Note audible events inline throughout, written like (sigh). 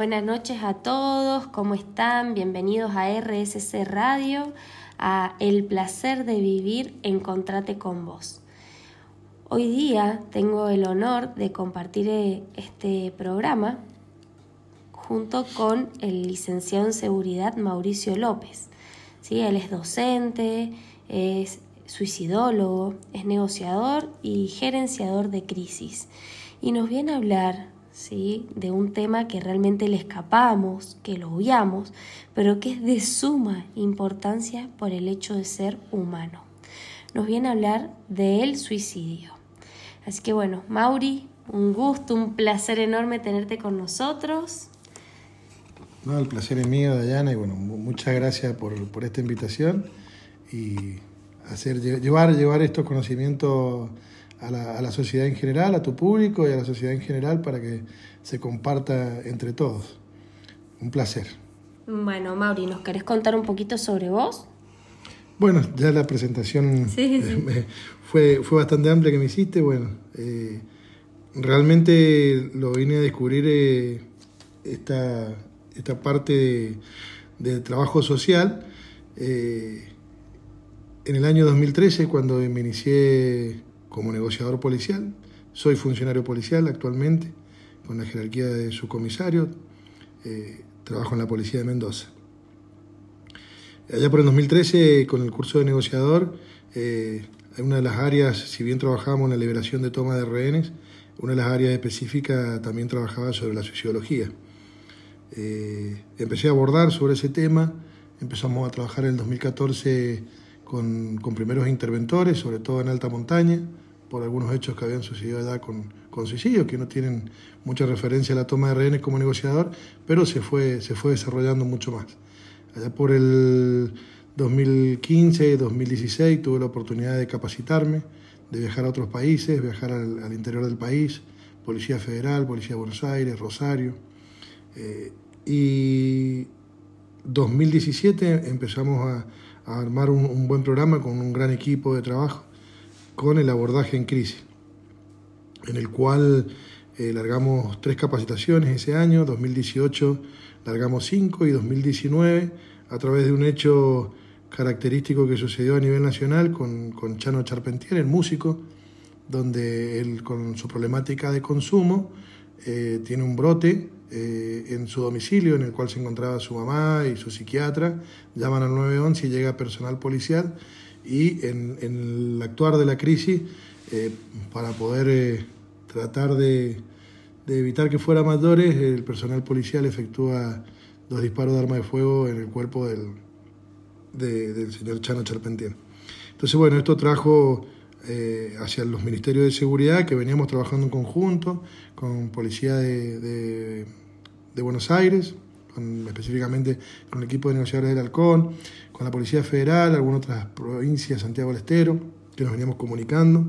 Buenas noches a todos, ¿cómo están? Bienvenidos a RSC Radio, a El placer de vivir, encontrate con vos. Hoy día tengo el honor de compartir eh, este programa junto con el licenciado en seguridad Mauricio López. ¿Sí? Él es docente, es suicidólogo, es negociador y gerenciador de crisis. Y nos viene a hablar ¿sí? de un tema que realmente le escapamos, que lo obviamos, pero que es de suma importancia por el hecho de ser humano. Nos viene a hablar del suicidio. Así que bueno, Mauri, un gusto, un placer enorme tenerte con nosotros. No, el placer es mío, Dayana, y bueno, muchas gracias por, por esta invitación y hacer, llevar, llevar estos conocimientos a la, a la, sociedad en general, a tu público y a la sociedad en general para que se comparta entre todos. Un placer. Bueno, Mauri, ¿nos querés contar un poquito sobre vos? Bueno, ya la presentación (laughs) fue, fue bastante amplia que me hiciste. Bueno, eh, realmente lo vine a descubrir eh, esta, esta parte de, de trabajo social eh, en el año 2013, cuando me inicié como negociador policial. Soy funcionario policial actualmente, con la jerarquía de subcomisario. Eh, trabajo en la policía de Mendoza. Allá por el 2013, con el curso de negociador, eh, una de las áreas, si bien trabajamos en la liberación de toma de rehenes, una de las áreas específicas también trabajaba sobre la sociología. Eh, empecé a abordar sobre ese tema, empezamos a trabajar en el 2014 con, con, primeros interventores, sobre todo en alta montaña, por algunos hechos que habían sucedido allá con, con suicidios, que no tienen mucha referencia a la toma de rehenes como negociador, pero se fue, se fue desarrollando mucho más. Allá por el 2015, 2016 tuve la oportunidad de capacitarme, de viajar a otros países, viajar al, interior del país, Policía Federal, Policía de Buenos Aires, Rosario. Eh, y 2017 empezamos a, armar un, buen programa con un gran equipo de trabajo con el abordaje en crisis, en el cual eh, largamos tres capacitaciones ese año, 2018 largamos cinco y 2019 a través de un hecho característico que sucedió a nivel nacional con, Chano Charpentier, el músico, donde él con su problemática de consumo eh, tiene un brote eh, en su domicilio en el cual se encontraba su mamá y su psiquiatra, llaman al 911 y llega personal policial y en, el actuar de la crisis, eh, para poder eh, tratar de, de, evitar que fuera mayores, el personal policial efectúa dos disparos de arma de fuego en el cuerpo del, de, del señor Chano Charpentier. Entonces, bueno, esto trajo eh, hacia los ministerios de seguridad que veníamos trabajando en conjunto con Policía de, de Buenos Aires, específicamente con el equipo de negociadores del Halcón, con la Policía Federal, algunas otras provincias, Santiago del Estero, que nos veníamos comunicando,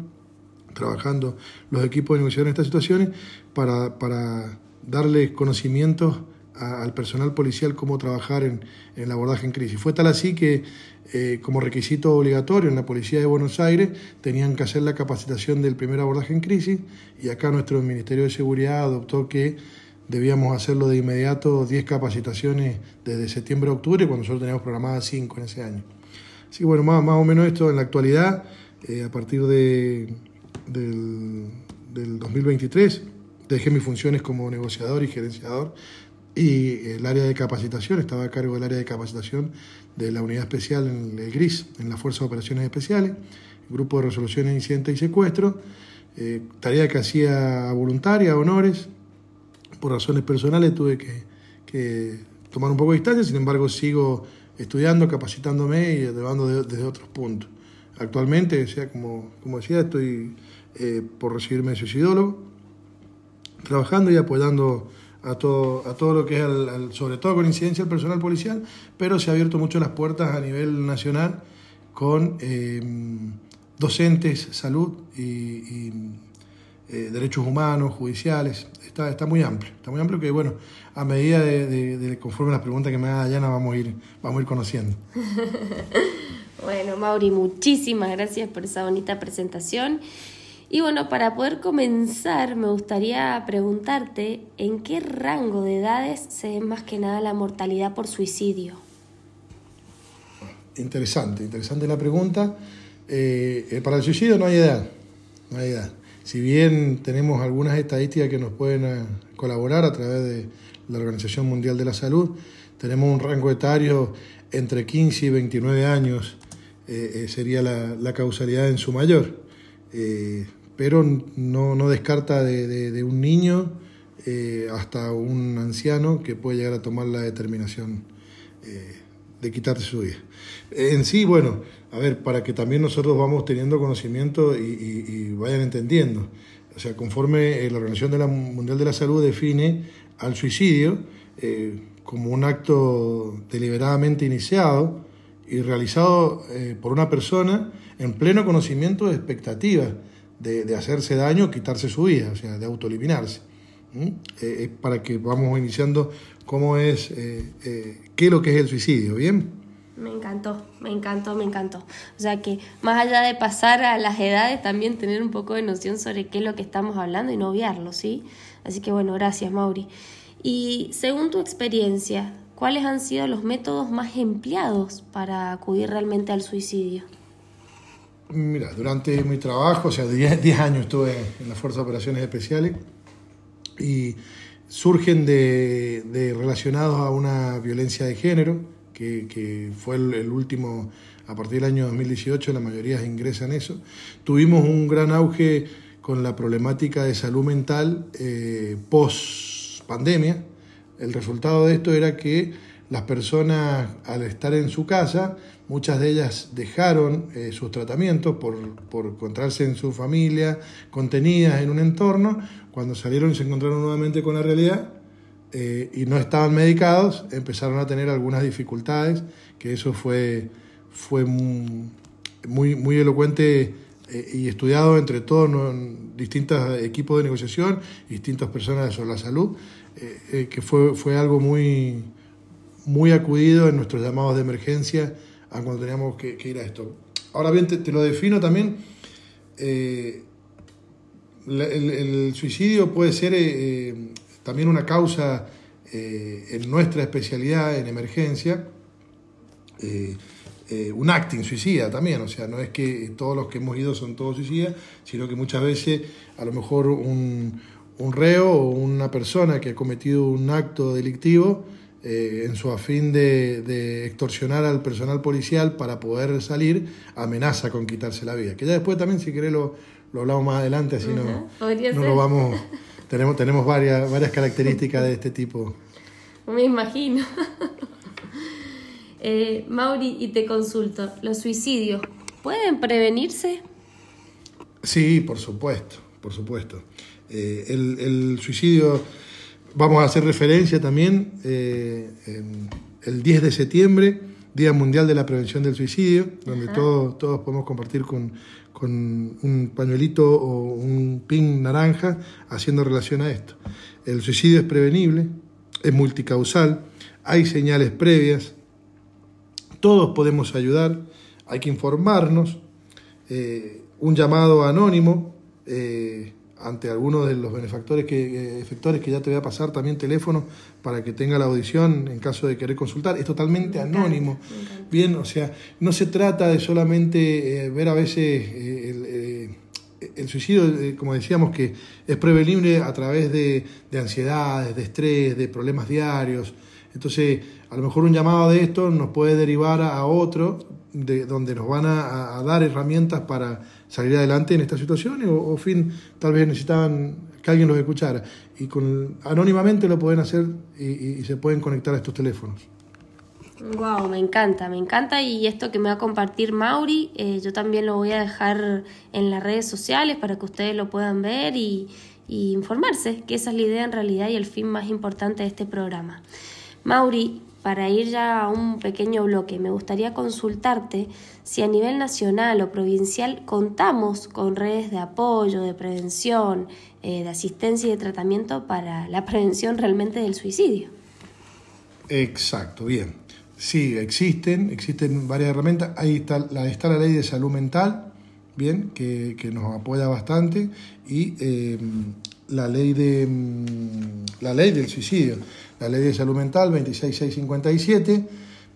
trabajando los equipos de negociadores en estas situaciones para, para darles conocimientos a, al personal policial cómo trabajar en, en, el abordaje en crisis. Fue tal así que eh, como requisito obligatorio en la Policía de Buenos Aires tenían que hacer la capacitación del primer abordaje en crisis y acá nuestro Ministerio de Seguridad adoptó que debíamos hacerlo de inmediato 10 capacitaciones desde septiembre a octubre, cuando nosotros teníamos programadas 5 en ese año. Así bueno, más, más o menos esto en la actualidad, eh, a partir de, del, del 2023, dejé mis funciones como negociador y gerenciador y el área de capacitación, estaba a cargo del área de capacitación de la unidad especial en el GRIS, en la Fuerza de Operaciones Especiales, Grupo de Resolución de Incidentes y Secuestro, eh, tarea que hacía voluntaria, honores, por razones personales tuve que, que, tomar un poco de distancia, sin embargo sigo estudiando, capacitándome y llevando de, desde otros puntos. Actualmente, o sea, como, como decía, estoy eh, por recibirme de suicidólogo, trabajando y apoyando a todo, a todo lo que es, al, al, sobre todo con incidencia al personal policial, pero se ha abierto mucho las puertas a nivel nacional con eh, docentes, salud y, y eh, derechos humanos, judiciales, está, está muy amplio, está muy amplio que bueno, a medida de, de, de conforme las preguntas que me haga Dayana vamos a ir, vamos a ir conociendo. (laughs) bueno, Mauri, muchísimas gracias por esa bonita presentación. Y bueno, para poder comenzar, me gustaría preguntarte en qué rango de edades se ve más que nada la mortalidad por suicidio. Interesante, interesante la pregunta. Eh, eh, para el suicidio no hay edad, no hay edad. Si bien tenemos algunas estadísticas que nos pueden eh, colaborar a través de la Organización Mundial de la Salud, tenemos un rango etario entre 15 y 29 años, sería la, causalidad en su mayor. Pero no, descarta de, un niño eh, hasta un anciano que puede llegar a tomar la determinación eh, de quitarse su vida. En sí, bueno, a ver, para que también nosotros vamos teniendo conocimiento y, vayan entendiendo. O sea, conforme eh, la Organización Mundial de la Salud define al suicidio como un acto deliberadamente iniciado y realizado por una persona en pleno conocimiento de expectativas de, hacerse daño, quitarse su vida, o sea, de autoeliminarse. Eh, para que vamos iniciando cómo es, eh, eh, qué es lo que es el suicidio, ¿bien? Me encantó, me encantó, me encantó. O sea que más allá de pasar a las edades, también tener un poco de noción sobre qué es lo que estamos hablando y no obviarlo, ¿sí? Así que bueno, gracias Mauri. Y según tu experiencia, ¿cuáles han sido los métodos más empleados para acudir realmente al suicidio? Mira, durante mi trabajo, o sea, 10 años estuve en la Fuerza de Operaciones Especiales y surgen de, relacionados a una violencia de género, que, fue el, último, a partir del año 2018 la mayoría ingresan eso. Tuvimos un gran auge con la problemática de salud mental eh, post pandemia. El resultado de esto era que las personas al estar en su casa Muchas de ellas dejaron eh, sus tratamientos por, encontrarse en su familia, contenidas en un entorno. Cuando salieron y se encontraron nuevamente con la realidad eh, y no estaban medicados, empezaron a tener algunas dificultades, que eso fue, fue muy, muy elocuente eh, y estudiado entre todos distintos equipos de negociación distintas personas sobre la salud, que fue, fue algo muy, muy acudido en nuestros llamados de emergencia a cuando teníamos que, ir a esto. Ahora bien, te, lo defino también. Eh, el, suicidio puede ser eh, también una causa eh, en nuestra especialidad en emergencia, un acting suicida también, o sea, no es que todos los que hemos ido son todos suicidas, sino que muchas veces a lo mejor un reo o una persona que ha cometido un acto delictivo eh, en su afín de, extorsionar al personal policial para poder salir, amenaza con quitarse la vida. Que ya después también, si querés, lo, lo hablamos más adelante, así no, no lo vamos... (laughs) Tenemos, tenemos varias, varias características de este tipo. Me imagino. (laughs) eh, Mauri, y te consulto, ¿los suicidios pueden prevenirse? Sí, por supuesto, por supuesto. Eh, el, el suicidio Vamos a hacer referencia también eh, el 10 de septiembre, Día Mundial de la Prevención del Suicidio, donde todos, todos podemos compartir con, un pañuelito o un pin naranja haciendo relación a esto. El suicidio es prevenible, es multicausal, hay señales previas, todos podemos ayudar, hay que informarnos, eh, un llamado anónimo. Eh, ante algunos de los benefactores que, efectores que ya te voy a pasar también teléfono para que tenga la audición en caso de querer consultar. Es totalmente anónimo. Bien, o sea, no se trata de solamente eh, ver a veces eh, el, eh, el, suicidio, como decíamos, que es prevenible a través de, de ansiedades, de estrés, de problemas diarios. Entonces, a lo mejor un llamado de esto nos puede derivar a, otro, de, donde nos van a dar herramientas para salir adelante en esta situación o, fin, tal vez necesitaban que alguien los escuchara. Y con, anónimamente lo pueden hacer y, se pueden conectar a estos teléfonos. Wow, me encanta, me encanta y esto que me va a compartir Mauri, eh, yo también lo voy a dejar en las redes sociales para que ustedes lo puedan ver y, y informarse, que esa es la idea en realidad y el fin más importante de este programa. Mauri, para ir ya a un pequeño bloque, me gustaría consultarte si a nivel nacional o provincial contamos con redes de apoyo, de prevención, eh, de asistencia y de tratamiento para la (laughs) prevención realmente del suicidio. Exacto, bien. Sí, existen, existen varias herramientas. Ahí está la, está la ley de salud mental, bien, que, nos apoya bastante, y em, la ley de mm, la ley del suicidio, la ley de salud mental 26657,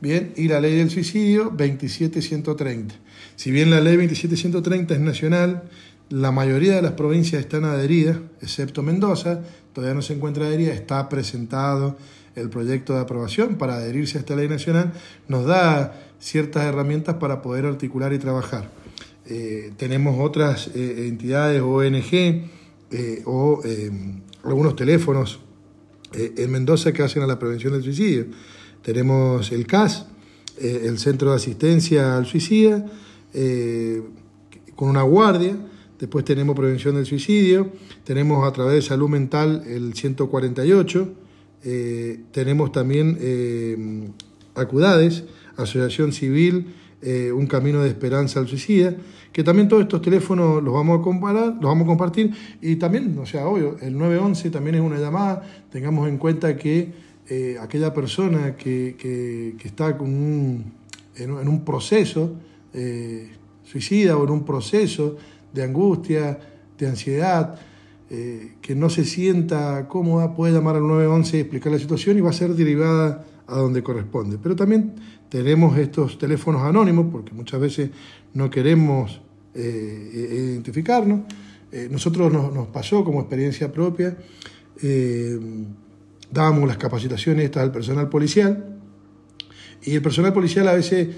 bien, y la ley del suicidio 27130. Si bien la ley 27130 es nacional, la mayoría de las provincias están adheridas, excepto Mendoza, todavía no se encuentra adherida, está presentado el proyecto de aprobación para adherirse a esta ley nacional, nos da ciertas herramientas para poder articular y trabajar. Eh, tenemos otras eh, entidades, ONG eh, o algunos teléfonos en Mendoza que hacen a la prevención del suicidio. Tenemos el CAS, el Centro de Asistencia al Suicida, con una guardia. Después tenemos prevención del suicidio. Tenemos a través de salud mental el 148. tenemos también Acudades, Asociación Civil eh, un camino de esperanza al suicida, que también todos estos teléfonos los vamos a comparar, los vamos a compartir. Y también, o sea, obvio, el 911 también es una llamada, tengamos en cuenta que eh, aquella persona que, está con en, un proceso eh, suicida o en un proceso de angustia, de ansiedad, que no se sienta cómoda, puede llamar al 911 y explicar la situación y va a ser derivada a donde corresponde. Pero también tenemos estos teléfonos anónimos, porque muchas veces no queremos eh, identificarnos. Eh, nosotros nos, pasó como experiencia propia, eh, dábamos las capacitaciones estas al personal policial, y el personal policial a veces,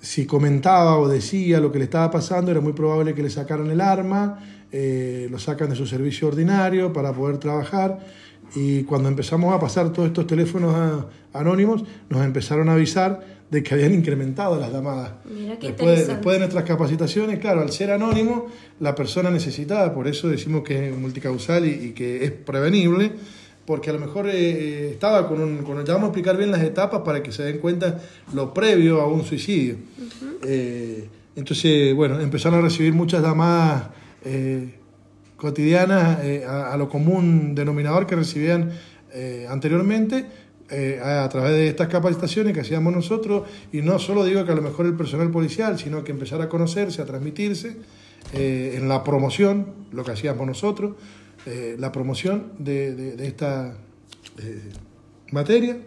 si comentaba o decía lo que le estaba pasando, era muy probable que le sacaran el arma, lo sacan de su servicio ordinario para poder trabajar y cuando empezamos a pasar todos estos teléfonos anónimos, nos empezaron a avisar de que habían incrementado las llamadas. después, después, de nuestras capacitaciones, claro, al ser anónimo, la persona necesitada, por eso decimos que es multicausal y, que es prevenible, porque a lo mejor eh, estaba con un... Con, ya vamos a explicar bien las etapas para que se den cuenta lo previo a un suicidio. Eh, entonces, bueno, empezaron a recibir muchas llamadas. Eh, cotidianas eh, a, lo común denominador que recibían eh, anteriormente eh, a, través de estas capacitaciones que hacíamos nosotros y no solo digo que a lo mejor el personal policial, sino que empezar a conocerse, a transmitirse en la promoción, lo que hacíamos nosotros, la promoción de, de esta materia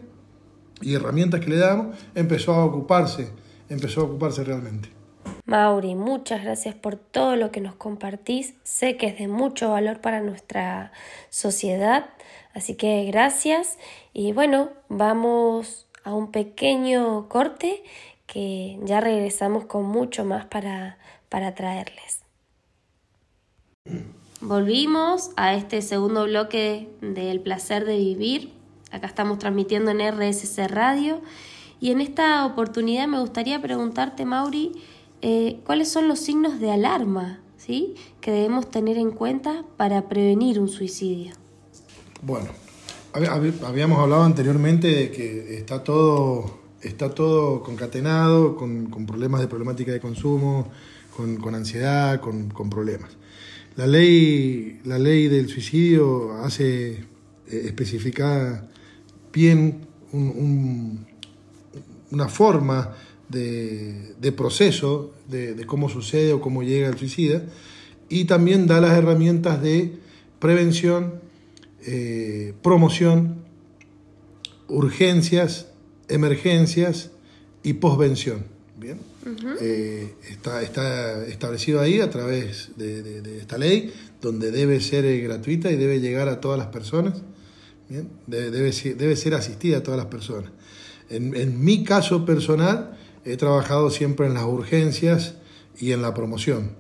y herramientas que le damos, empezó a ocuparse, empezó a ocuparse realmente. Mauri, muchas gracias por todo lo que nos compartís. Sé que es de mucho valor para nuestra sociedad, así que gracias. Y bueno, vamos a un pequeño corte que ya regresamos con mucho más para, para traerles. Volvimos a este segundo bloque del placer de vivir. Acá estamos transmitiendo en RSC Radio. Y en esta oportunidad me gustaría preguntarte, Mauri, eh, cuáles son los signos de alarma ¿sí? que debemos tener en cuenta para prevenir un suicidio. Bueno, habíamos hablado anteriormente de que está todo, está todo concatenado con, problemas de problemática de consumo, con, ansiedad, con, problemas. La ley, la ley del suicidio hace eh, especificar bien una forma de, proceso, de, cómo sucede o cómo llega el suicida, y también da las herramientas de prevención, eh, promoción, urgencias, emergencias y posvención. Bien, eh, está, está, establecido ahí a través de, esta ley, donde debe ser eh, gratuita y debe llegar a todas las personas. Bien, debe, debe, ser asistida a todas las personas. En, en mi caso personal, he trabajado siempre en las urgencias y en la promoción.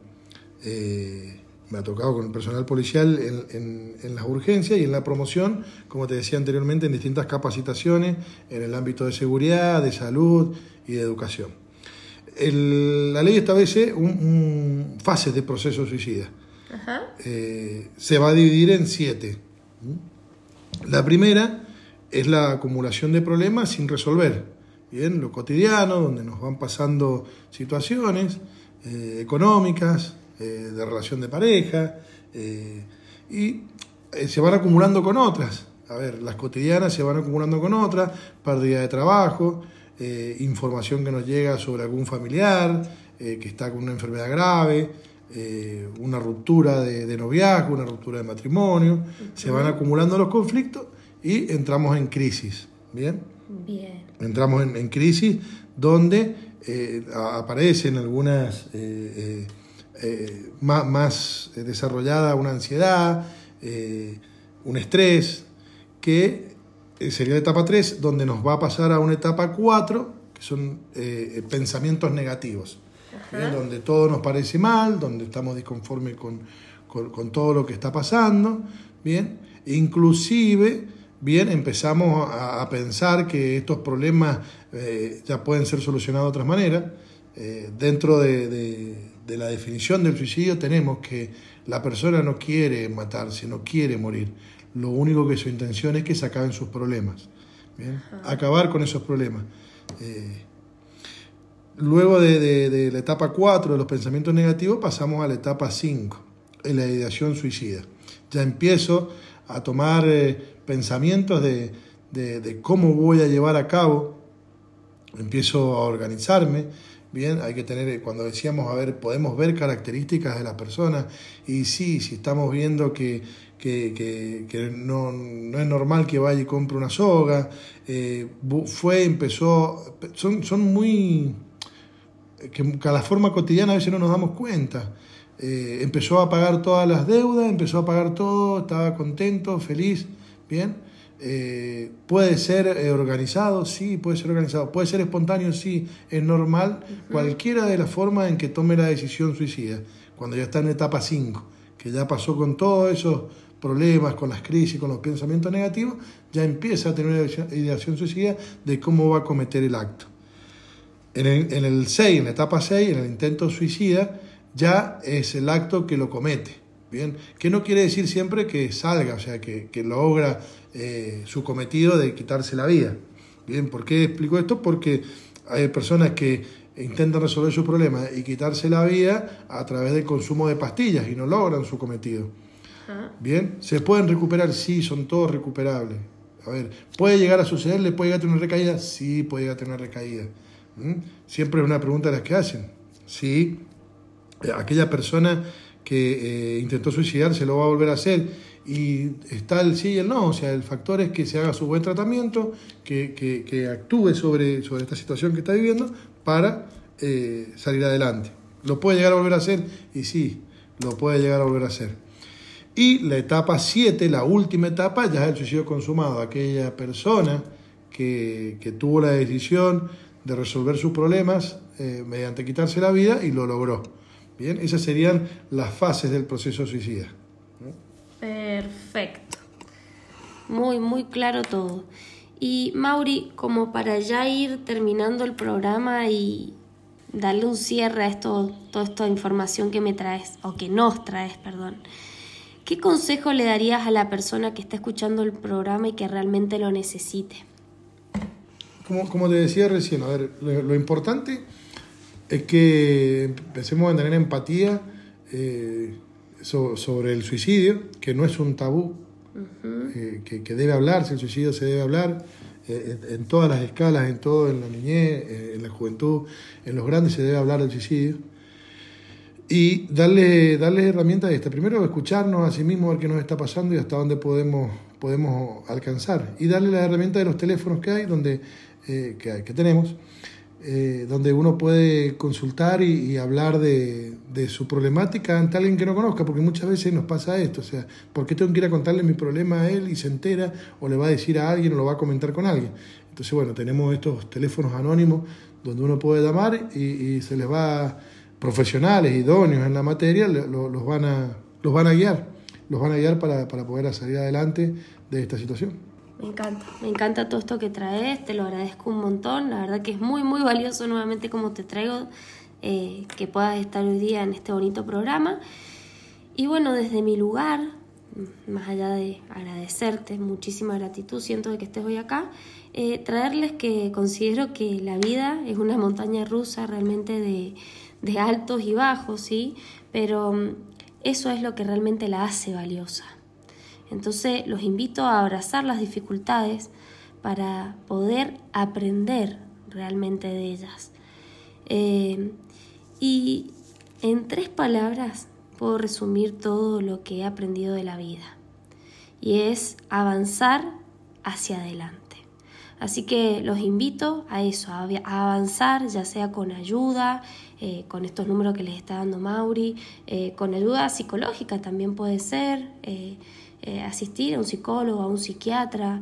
Eh, me ha tocado con el personal policial en, las urgencias y en la promoción, como te decía anteriormente, en distintas capacitaciones en el ámbito de seguridad, de salud y de educación. la ley establece un, fases de proceso suicida. Eh, se va a dividir en siete. La primera es la acumulación de problemas sin resolver bien, lo cotidiano, donde nos van pasando situaciones eh, económicas, eh, de relación de pareja, eh, y se van acumulando con otras. A ver, las cotidianas se van acumulando con otras, pérdida de trabajo, información que nos llega sobre algún familiar, que está con una enfermedad grave, una ruptura de, noviazgo, una ruptura de matrimonio, se van acumulando los conflictos y entramos en crisis. ¿Bien? Bien. Entramos en, crisis donde aparecen algunas más, más desarrollada una ansiedad, un estrés, que eh, sería la etapa 3, donde nos va a pasar a una etapa 4, que son eh, pensamientos negativos, donde todo nos parece mal, donde estamos disconformes con, con, todo lo que está pasando, ¿bien? Inclusive, bien, empezamos a, pensar que estos problemas eh, ya pueden ser solucionados de otras maneras. dentro de, de la definición del suicidio tenemos que la persona no quiere matarse, no quiere morir lo único que su intención es que se acaben sus problemas. Acabar con esos problemas. Eh, luego de, la etapa 4 de los pensamientos negativos pasamos a la etapa 5, en la ideación suicida. Ya empiezo a tomar eh, pensamientos de, de, cómo voy a llevar a cabo, empiezo a organizarme, Bien, hay que tener, cuando decíamos, a ver, podemos ver características de la persona y sí, si estamos viendo que, que, que, no, no, es normal que vaya y compre una soga. Eh, fue, empezó, son, son muy, que, a la forma cotidiana a veces no nos damos cuenta. Eh, empezó a pagar todas las deudas, empezó a pagar todo, estaba contento, feliz, bien. Eh, puede ser organizado, sí, puede ser organizado, puede ser espontáneo, sí, es normal, cualquiera de las formas en que tome la decisión suicida, cuando ya está en etapa 5, que ya pasó con todos esos problemas, con las crisis, con los pensamientos negativos, ya empieza a tener una ideación suicida de cómo va a cometer el acto. En el, 6, en la etapa 6, en el intento suicida, ya es el acto que lo comete. Bien, que no quiere decir siempre que salga, o sea, que, logra eh, su cometido de quitarse la vida. Bien, ¿por qué explico esto? Porque hay personas que intentan resolver su problema y quitarse la vida a través del consumo de pastillas y no logran su cometido. Bien, ¿se pueden recuperar? Sí, son todos recuperables. A ver, ¿puede llegar a sucederle? ¿Puede llegar a tener una recaída? Sí, puede llegar a tener una recaída. ¿Mm? Siempre es una pregunta de las que hacen. Sí, eh, aquella persona que eh, intentó suicidarse lo va a volver a hacer y está el sí y el no, o sea, el factor es que se haga su buen tratamiento, que, que, actúe sobre, sobre esta situación que está viviendo para eh, salir adelante. ¿Lo puede llegar a volver a hacer? Y sí, lo puede llegar a volver a hacer. Y la etapa 7, la última etapa, ya es el suicidio consumado. Aquella persona que, tuvo la decisión de resolver sus problemas eh, mediante quitarse la vida y lo logró. Bien, esas serían las fases del proceso suicida. Perfecto. Muy, muy claro todo. Y Mauri, como para ya ir terminando el programa y darle un cierre a esto, toda esta información que me traes, o que nos traes, perdón. ¿Qué consejo le darías a la persona que está escuchando el programa y que realmente lo necesite? Como, como te decía recién, a ver, lo, importante es que empecemos a tener empatía eh, sobre el suicidio, que no es un tabú, eh, que, debe hablarse, el suicidio se debe hablar eh, en, todas las escalas, en todo, en la niñez, en la juventud, en los grandes se debe hablar del suicidio y darle, darle herramientas a esta. Primero, escucharnos a sí mismo, ver qué nos está pasando y hasta dónde podemos, podemos alcanzar. Y darle la herramienta de los teléfonos que hay, donde, que, que, tenemos, eh, donde uno puede consultar y, hablar de, de, su problemática ante alguien que no conozca, porque muchas veces nos pasa esto. O sea, ¿por qué tengo que ir a contarle mi problema a él y se entera, o le va a decir a alguien, o lo va a comentar con alguien? Entonces, bueno, tenemos estos teléfonos anónimos donde uno puede llamar y, y se les va profesionales, idóneos en la materia, los, van a, los van a guiar, los van a guiar para, poder salir adelante de esta situación. Me encanta, me encanta todo esto que traes, te lo agradezco un montón, la verdad que es muy, muy valioso nuevamente como te traigo eh, que puedas estar hoy día en este bonito programa. Y bueno, desde mi lugar, más allá de agradecerte, muchísima gratitud, siento de que estés hoy acá, eh, traerles que considero que la vida es una montaña rusa realmente de, de altos y bajos, ¿sí? Pero mm, eso es lo que realmente la hace valiosa. Entonces los invito a abrazar las dificultades para poder aprender realmente de ellas. Eh, Y en tres palabras puedo resumir todo lo que he aprendido de la vida. Y es avanzar hacia adelante. Así que los invito a eso, a avanzar, ya sea con ayuda, eh, con estos números que les está dando Mauri, eh, con ayuda psicológica también puede ser, asistir a un psicólogo, a un psiquiatra,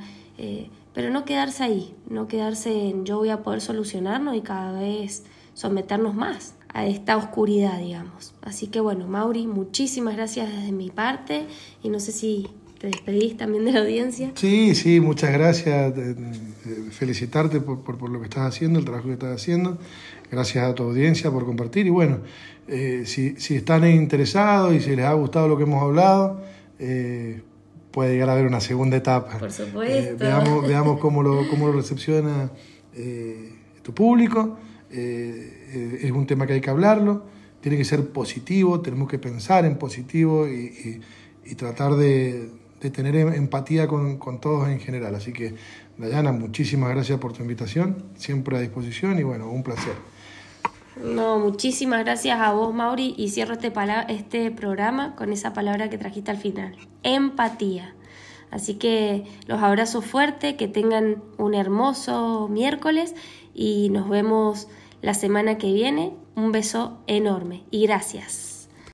pero no quedarse ahí, no quedarse en yo voy a poder solucionarnos y cada vez someternos más a esta oscuridad, digamos. Así que bueno, Mauri, muchísimas gracias desde mi parte y no sé si te despedís también de la audiencia. Sí, sí, muchas gracias. Felicitarte por, por, lo que estás haciendo, el trabajo que estás haciendo. Gracias a tu audiencia por compartir. Y bueno, eh, si, si, están interesados y si les ha gustado lo que hemos hablado, eh, puede llegar a haber una segunda etapa. Por supuesto. Eh, veamos, (laughs) veamos cómo lo, cómo lo recepciona tu público. es un tema que hay que hablarlo. Tiene que ser positivo, tenemos que pensar en positivo y, y tratar de, de tener em, empatía con, con, todos en general. Así que, Dayana, muchísimas gracias por tu invitación, siempre a disposición y bueno, un placer. No, muchísimas gracias a vos, Mauri, y cierro este, este programa con esa palabra que trajiste al final, empatía. Así que los abrazo fuerte, que tengan un hermoso miércoles y nos vemos la semana que viene. Un beso enorme y gracias.